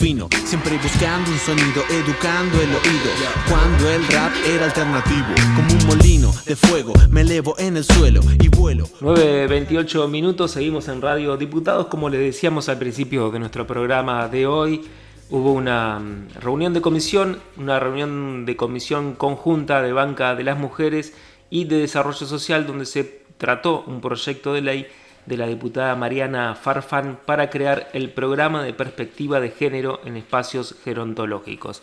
fino, siempre buscando un sonido, educando el oído. Cuando el rap era alternativo, como un molino de fuego, me elevo en el suelo y vuelo. 9.28 minutos, seguimos en Radio Diputados, como les decíamos al principio de nuestro programa de hoy. Hubo una mm, reunión de comisión, una reunión de comisión conjunta de Banca de las Mujeres y de Desarrollo Social donde se trató un proyecto de ley de la diputada Mariana Farfan para crear el programa de perspectiva de género en espacios gerontológicos.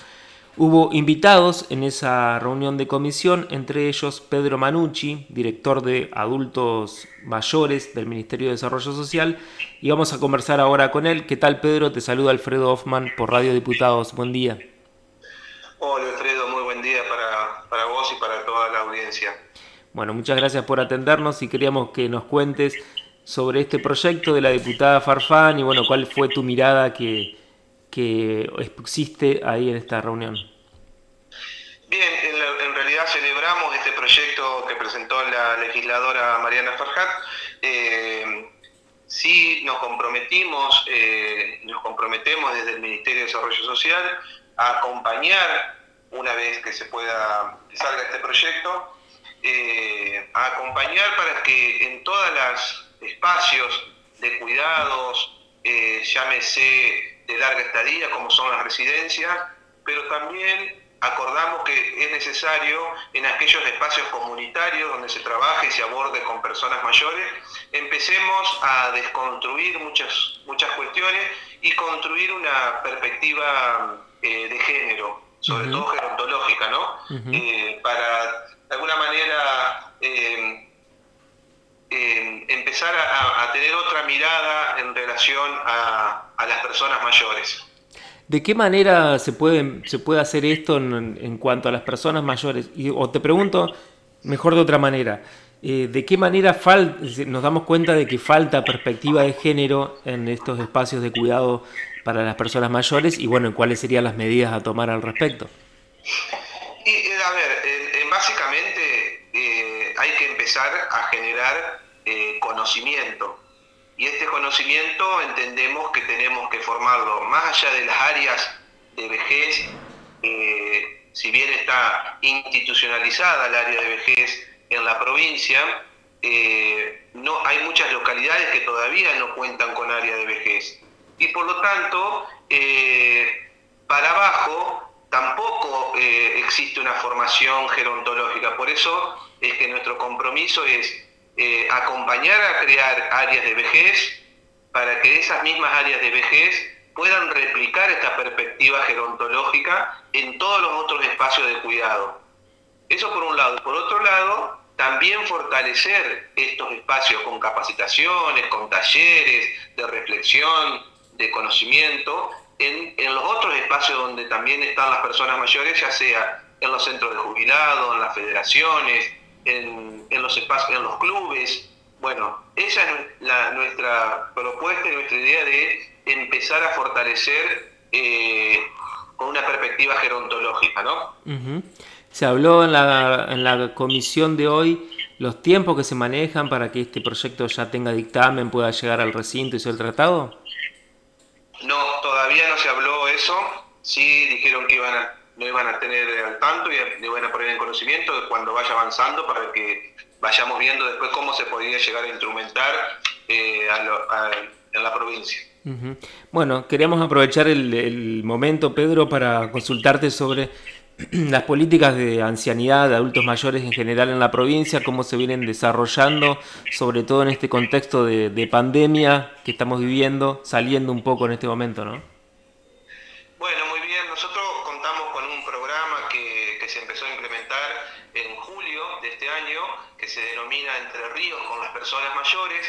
Hubo invitados en esa reunión de comisión, entre ellos Pedro Manucci, director de adultos mayores del Ministerio de Desarrollo Social, y vamos a conversar ahora con él. ¿Qué tal Pedro? Te saluda Alfredo Hoffman por Radio Diputados. Buen día. Hola Alfredo, muy buen día para, para vos y para toda la audiencia. Bueno, muchas gracias por atendernos y queríamos que nos cuentes sobre este proyecto de la diputada Farfán y bueno, cuál fue tu mirada que, que existe ahí en esta reunión. Bien, en, realidad celebramos este proyecto que presentó la legisladora Mariana Farhat. Eh, sí nos comprometimos, eh, nos comprometemos desde el Ministerio de Desarrollo Social a acompañar, una vez que se pueda, salga este proyecto, eh, a acompañar para que en todas las espacios de cuidados, eh, llámese de larga estadía, como son las residencias, pero también acordamos que es necesario en aquellos espacios comunitarios donde se trabaje y se aborde con personas mayores, empecemos a desconstruir muchas, muchas cuestiones y construir una perspectiva eh, de género, sobre todo gerontológica, ¿no? Eh, para de alguna manera empezar a, tener otra mirada en relación a, las personas mayores. ¿De qué manera se puede, se puede hacer esto en, cuanto a las personas mayores? Y, o te pregunto, mejor de otra manera, eh, ¿de qué manera nos damos cuenta de que falta perspectiva de género en estos espacios de cuidado para las personas mayores y bueno, cuáles serían las medidas a tomar al respecto? Y, eh, a ver, básicamente eh, hay que empezar a generar eh, conocimiento. Y este conocimiento entendemos que tenemos que formarlo más allá de las áreas de vejez, eh, si bien está institucionalizada el área de vejez en la provincia, eh, no, hay muchas localidades que todavía no cuentan con área de vejez. Y por lo tanto, para abajo tampoco existe una formación gerontológica. Por eso es que nuestro compromiso es eh, acompañar a crear áreas de vejez para que esas mismas áreas de vejez puedan replicar esta perspectiva gerontológica en todos los otros espacios de cuidado. Eso por un lado. Por otro lado, también fortalecer estos espacios con capacitaciones, con talleres de reflexión, de conocimiento, en, en los otros espacios donde también están las personas mayores, ya sea en los centros de jubilados, en las federaciones, en, los espacios, en los clubes. Bueno, esa es la, nuestra propuesta y nuestra idea de empezar a fortalecer eh, con una perspectiva gerontológica, ¿no? Se habló en la, en la comisión de hoy los tiempos que se manejan para que este proyecto ya tenga dictamen, pueda llegar al recinto y ser tratado. No, todavía no se habló eso. Sí dijeron que iban a no iban a tener al tanto y le van a poner en conocimiento cuando vaya avanzando para que vayamos viendo después cómo se podría llegar a instrumentar eh, en la provincia. Bueno, queríamos aprovechar el, momento, Pedro, para consultarte sobre las políticas de ancianidad, de adultos mayores en general en la provincia, cómo se vienen desarrollando, sobre todo en este contexto de pandemia que estamos viviendo, saliendo un poco en este momento, ¿no? Bueno, muy bien. Nosotros que se denomina Entre Ríos con las personas mayores,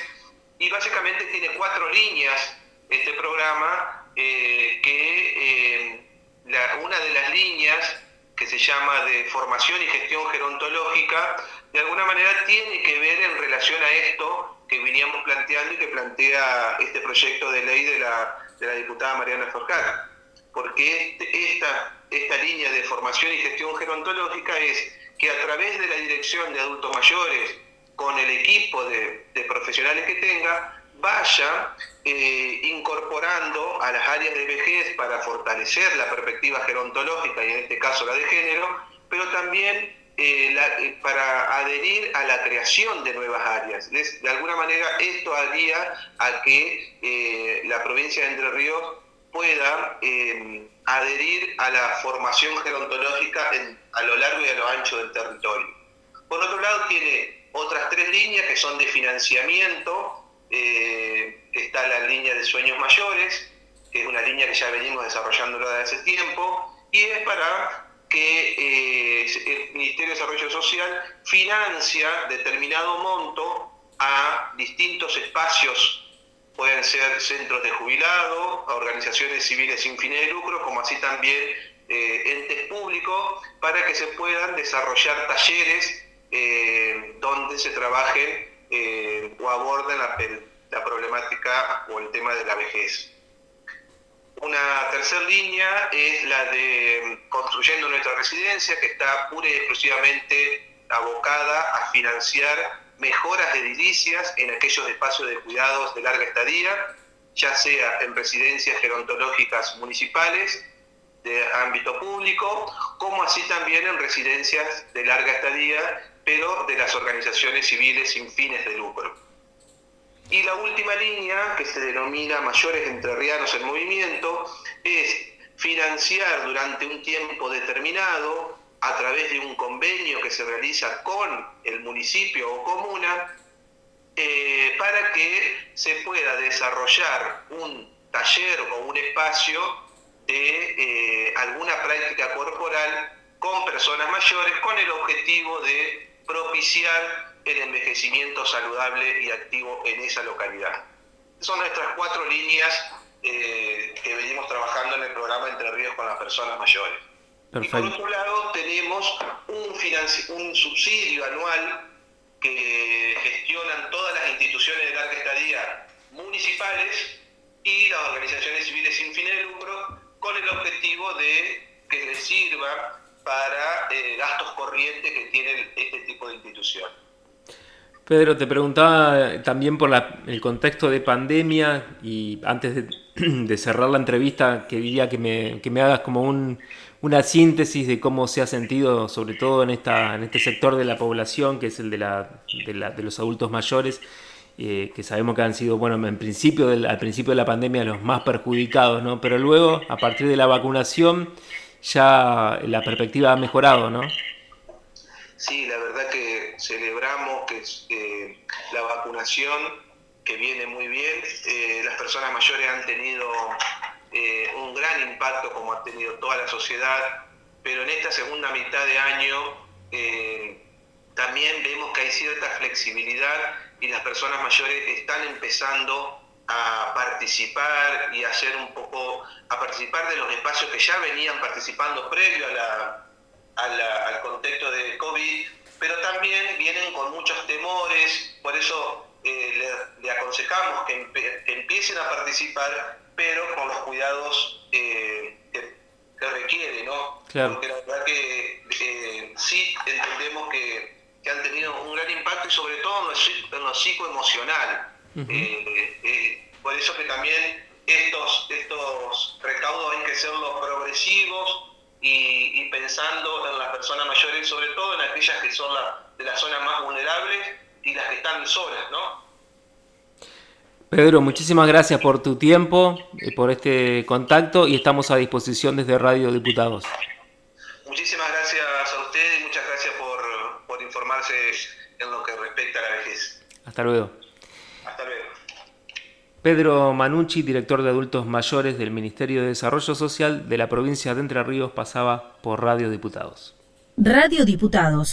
y básicamente tiene cuatro líneas este programa, eh, que eh, una de las líneas que se llama de formación y gestión gerontológica, de alguna manera tiene que ver en relación a esto que veníamos planteando y que plantea este proyecto de ley de la, de la diputada Mariana Forcar. Porque este, esta, esta línea de formación y gestión gerontológica es que a través de la dirección de adultos mayores, con el equipo de, profesionales que tenga, vaya eh, incorporando a las áreas de vejez para fortalecer la perspectiva gerontológica y en este caso la de género, pero también eh, eh, para adherir a la creación de nuevas áreas. De alguna manera esto haría a que la provincia de Entre Ríos pueda adherir a la formación gerontológica a lo largo y a lo ancho del territorio. Por otro lado, tiene otras tres líneas que son de financiamiento, eh, está la línea de sueños mayores, que es una línea que ya venimos desarrollando desde hace tiempo, y es para que eh, el Ministerio de Desarrollo Social financia determinado monto a distintos espacios, pueden ser centros de jubilado, organizaciones civiles sin fines de lucro, como así también eh, entes públicos, para que se puedan desarrollar talleres donde se trabajen eh, o aborden la, la, problemática o el tema de la vejez. Una tercera línea es la de construyendo nuestra residencia, que está pura y exclusivamente abocada a financiar mejoras edilicias en aquellos espacios de cuidados de larga estadía, ya sea en residencias gerontológicas municipales de ámbito público, como así también en residencias de larga estadía pero de las organizaciones civiles sin fines de lucro. Y la última línea, que se denomina Mayores Entrerrianos en Movimiento, es financiar durante un tiempo determinado, a través de un convenio que se realiza con el municipio o comuna, eh, para que se pueda desarrollar un taller o un espacio de eh, alguna práctica corporal con personas mayores con el objetivo de propiciar el envejecimiento saludable y activo en esa localidad. Son nuestras cuatro líneas eh, que venimos trabajando en el programa Entre Ríos con las personas mayores. Y por otro lado tenemos un, un subsidio anual que gestionan todas las instituciones de larga estadía municipales y las organizaciones civiles sin fines de lucro con el objetivo de que les sirva para eh, gastos corrientes que tiene este tipo de institución. Pedro, te preguntaba también por el contexto de pandemia y antes de, cerrar la entrevista quería que me, que me hagas como una síntesis de cómo se ha sentido, sobre todo en, esta, en este sector de la población, que es el de, la, de, los adultos mayores, eh, que sabemos que han sido, bueno, en principio al principio de la pandemia los más perjudicados, ¿no? Pero luego, a partir de la vacunación, ya la perspectiva ha mejorado, ¿no? Sí, la verdad que celebramos que eh, la vacunación, que viene muy bien, eh, las personas mayores han tenido eh, un gran impacto como ha tenido toda la sociedad, pero en esta segunda mitad de año también vemos que hay cierta flexibilidad y las personas mayores están empezando a participar y a hacer un poco, a participar de los espacios que ya venían participando previo a al contexto de COVID, pero también vienen con muchos temores, por eso eh, le, aconsejamos que, empiecen a participar, pero con los cuidados eh, que, requiere, ¿no? Porque la verdad que eh, sí entendemos que, han tenido un gran impacto y sobre todo en lo psicoemocional. Eh, por eso que también estos, estos recaudos hay que serlos progresivos y, pensando en las personas mayores, sobre todo en aquellas que son de las zonas más vulnerables y las que están solas, ¿no? Pedro, muchísimas gracias por tu tiempo, y por este contacto y estamos a disposición desde Radio Diputados. Muchísimas gracias a usted y muchas gracias por, por informarse en lo que respecta a la vejez. Hasta luego. Pedro Manucci, director de adultos mayores del Ministerio de Desarrollo Social de la provincia de Entre Ríos, pasaba por Radio Diputados. Radio Diputados.